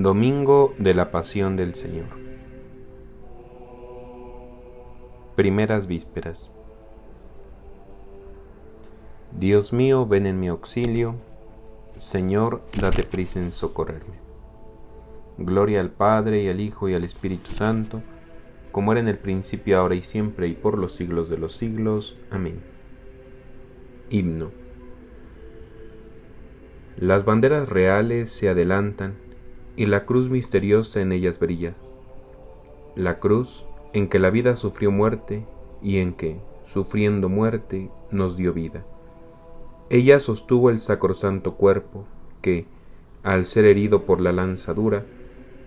Domingo de la Pasión del Señor. Primeras vísperas. Dios mío, ven en mi auxilio. Señor, date prisa en socorrerme. Gloria al Padre y al Hijo y al Espíritu Santo, como era en el principio, ahora y siempre, y por los siglos de los siglos. Amén. Himno. Las banderas reales se adelantan y la cruz misteriosa en ellas brilla. La cruz en que la vida sufrió muerte y en que, sufriendo muerte, nos dio vida. Ella sostuvo el sacrosanto cuerpo que, al ser herido por la lanzadura,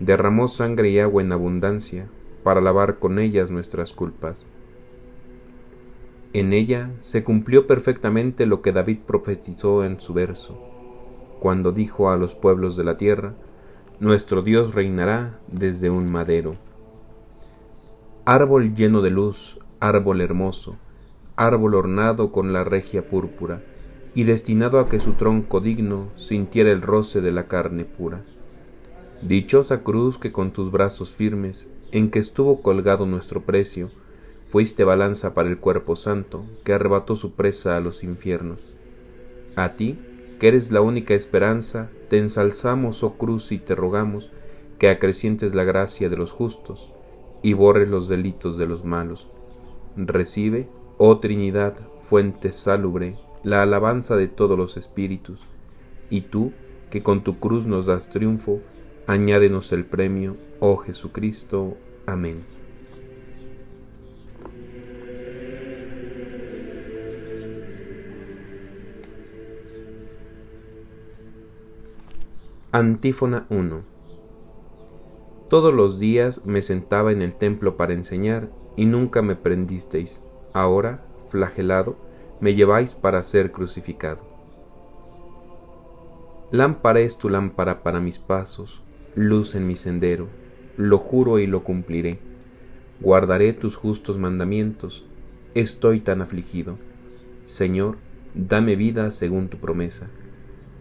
derramó sangre y agua en abundancia para lavar con ellas nuestras culpas. En ella se cumplió perfectamente lo que David profetizó en su verso, cuando dijo a los pueblos de la tierra, Nuestro Dios reinará desde un madero. Árbol lleno de luz, árbol hermoso, árbol ornado con la regia púrpura, y destinado a que su tronco digno sintiera el roce de la carne pura. Dichosa cruz que con tus brazos firmes, en que estuvo colgado nuestro precio, fuiste balanza para el cuerpo santo, que arrebató su presa a los infiernos. A ti, que eres la única esperanza, te ensalzamos, oh cruz, y te rogamos que acrecientes la gracia de los justos y borres los delitos de los malos. Recibe, oh Trinidad, fuente salubre, la alabanza de todos los espíritus, y tú, que con tu cruz nos das triunfo, añádenos el premio, oh Jesucristo. Amén. Antífona 1 Todos los días me sentaba en el templo para enseñar y nunca me prendisteis. Ahora, flagelado, me lleváis para ser crucificado. Lámpara es tu lámpara para mis pasos, luz en mi sendero, lo juro y lo cumpliré. Guardaré tus justos mandamientos, estoy tan afligido. Señor, dame vida según tu promesa.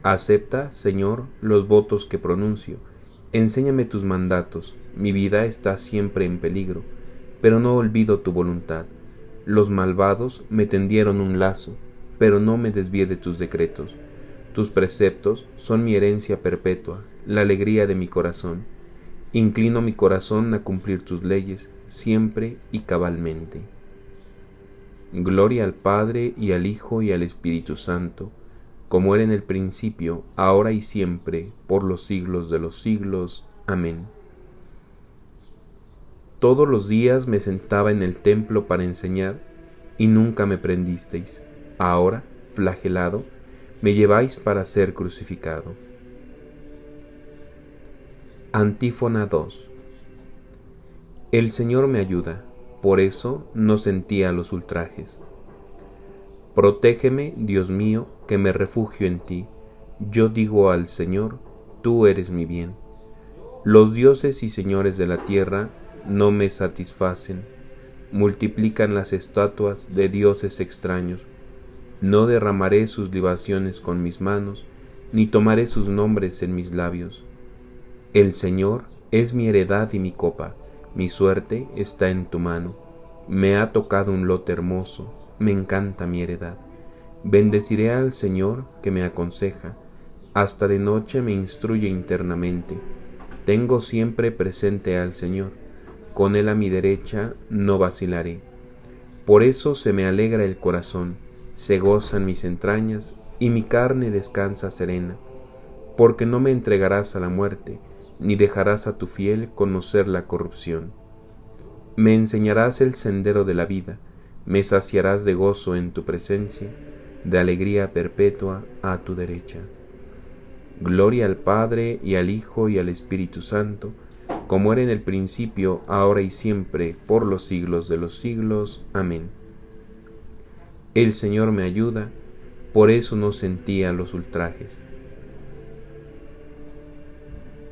Acepta, Señor, los votos que pronuncio. Enséñame tus mandatos. Mi vida está siempre en peligro, pero no olvido tu voluntad. Los malvados me tendieron un lazo, pero no me desvié de tus decretos. Tus preceptos son mi herencia perpetua, la alegría de mi corazón. Inclino mi corazón a cumplir tus leyes, siempre y cabalmente. Gloria al Padre y al Hijo y al Espíritu Santo, como era en el principio, ahora y siempre, por los siglos de los siglos. Amén. Todos los días me sentaba en el templo para enseñar, y nunca me prendisteis. Ahora, flagelado, me lleváis para ser crucificado. Antífona 2 El Señor me ayuda, por eso no sentía los ultrajes. Protégeme, Dios mío, que me refugio en ti. Yo digo al Señor, tú eres mi bien. Los dioses y señores de la tierra no me satisfacen, multiplican las estatuas de dioses extraños. No derramaré sus libaciones con mis manos, ni tomaré sus nombres en mis labios. El Señor es mi heredad y mi copa, mi suerte está en tu mano. Me ha tocado un lote hermoso, me encanta mi heredad. Bendeciré al Señor que me aconseja, hasta de noche me instruye internamente. Tengo siempre presente al Señor, con Él a mi derecha no vacilaré. Por eso se me alegra el corazón, se gozan mis entrañas, y mi carne descansa serena, porque no me entregarás a la muerte, ni dejarás a tu fiel conocer la corrupción. Me enseñarás el sendero de la vida, me saciarás de gozo en tu presencia, de alegría perpetua a tu derecha. Gloria al Padre y al Hijo y al Espíritu Santo, como era en el principio, ahora y siempre, por los siglos de los siglos. Amén. El Señor me ayuda, por eso no sentía los ultrajes.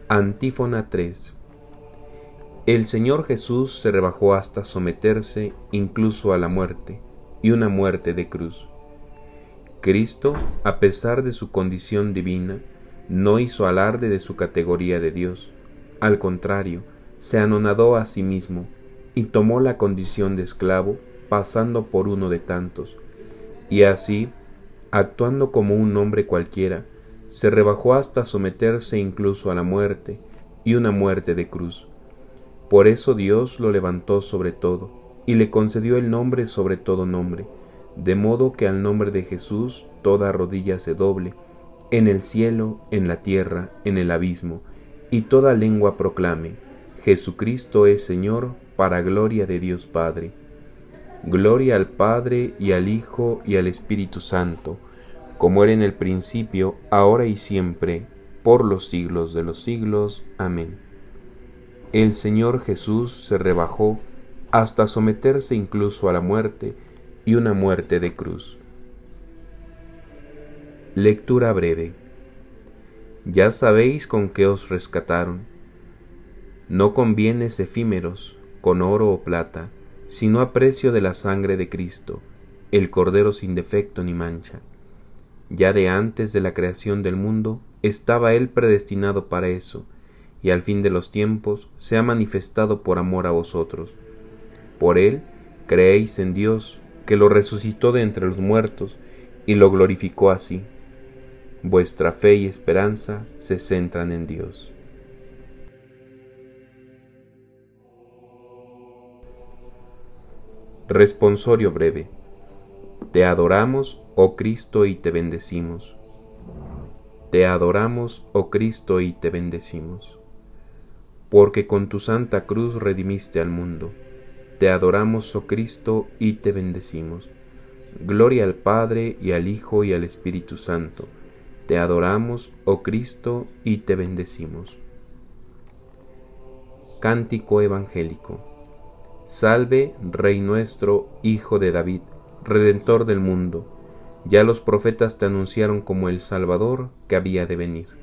Antífona 3 el Señor Jesús se rebajó hasta someterse incluso a la muerte, y una muerte de cruz. Cristo, a pesar de su condición divina, no hizo alarde de su categoría de Dios. Al contrario, se anonadó a sí mismo y tomó la condición de esclavo, pasando por uno de tantos. Y así, actuando como un hombre cualquiera, se rebajó hasta someterse incluso a la muerte, y una muerte de cruz. Por eso Dios lo levantó sobre todo, y le concedió el nombre sobre todo nombre, de modo que al nombre de Jesús toda rodilla se doble, en el cielo, en la tierra, en el abismo, y toda lengua proclame, Jesucristo es Señor, para gloria de Dios Padre. Gloria al Padre y al Hijo y al Espíritu Santo, como era en el principio, ahora y siempre, por los siglos de los siglos. Amén. El Señor Jesús se rebajó hasta someterse incluso a la muerte y una muerte de cruz. Lectura breve. Ya sabéis con qué os rescataron. No con bienes efímeros, con oro o plata, sino a precio de la sangre de Cristo, el Cordero sin defecto ni mancha. Ya de antes de la creación del mundo estaba Él predestinado para eso, y al fin de los tiempos se ha manifestado por amor a vosotros. Por Él creéis en Dios, que lo resucitó de entre los muertos y lo glorificó así. Vuestra fe y esperanza se centran en Dios. Responsorio breve. Te adoramos, oh Cristo, y te bendecimos. Te adoramos, oh Cristo, y te bendecimos. Porque con tu santa cruz redimiste al mundo te adoramos, oh Cristo, y te bendecimos. Gloria al Padre y al Hijo y al Espíritu Santo. Te adoramos, oh Cristo, y te bendecimos. Cántico Evangélico. Salve, Rey nuestro, Hijo de David, Redentor del mundo. Ya los profetas te anunciaron como el Salvador que había de venir.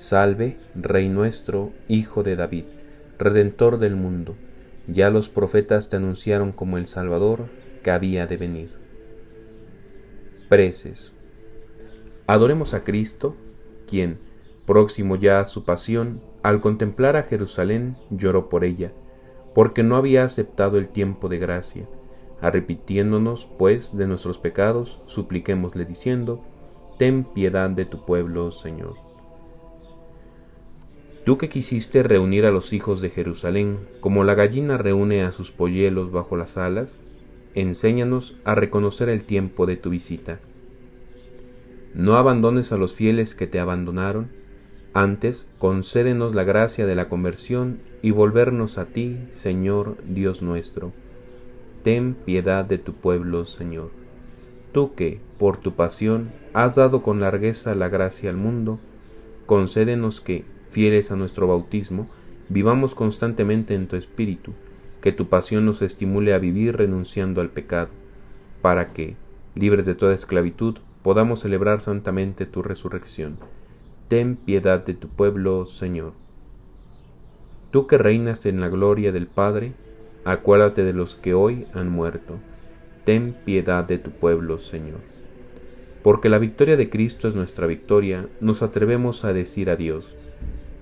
Salve, Rey nuestro, Hijo de David Redentor del mundo, ya los profetas te anunciaron como el Salvador que había de venir. Preces. Adoremos a Cristo, quien, próximo ya a su pasión, al contemplar a Jerusalén lloró por ella, porque no había aceptado el tiempo de gracia. Arrepitiéndonos, pues, de nuestros pecados, supliquémosle diciendo, Ten piedad de tu pueblo, Señor. Tú que quisiste reunir a los hijos de Jerusalén, como la gallina reúne a sus polluelos bajo las alas, enséñanos a reconocer el tiempo de tu visita. No abandones a los fieles que te abandonaron, antes concédenos la gracia de la conversión y volvernos a ti, Señor Dios nuestro. Ten piedad de tu pueblo, Señor. Tú que, por tu pasión, has dado con largueza la gracia al mundo, concédenos que, fieles a nuestro bautismo, vivamos constantemente en tu espíritu, que tu pasión nos estimule a vivir renunciando al pecado, para que, libres de toda esclavitud, podamos celebrar santamente tu resurrección. Ten piedad de tu pueblo, Señor. Tú que reinas en la gloria del Padre, acuérdate de los que hoy han muerto. Ten piedad de tu pueblo, Señor. Porque la victoria de Cristo es nuestra victoria, nos atrevemos a decir a Dios,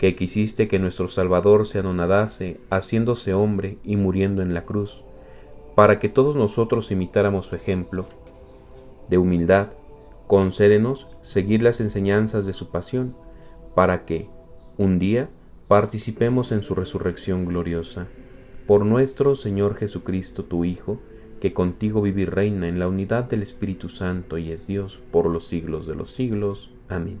que quisiste que nuestro Salvador se anonadase, haciéndose hombre y muriendo en la cruz, para que todos nosotros imitáramos su ejemplo de humildad, concédenos seguir las enseñanzas de su pasión, para que, un día, participemos en su resurrección gloriosa. Por nuestro Señor Jesucristo, tu Hijo, que contigo vive y reina en la unidad del Espíritu Santo y es Dios por los siglos de los siglos. Amén.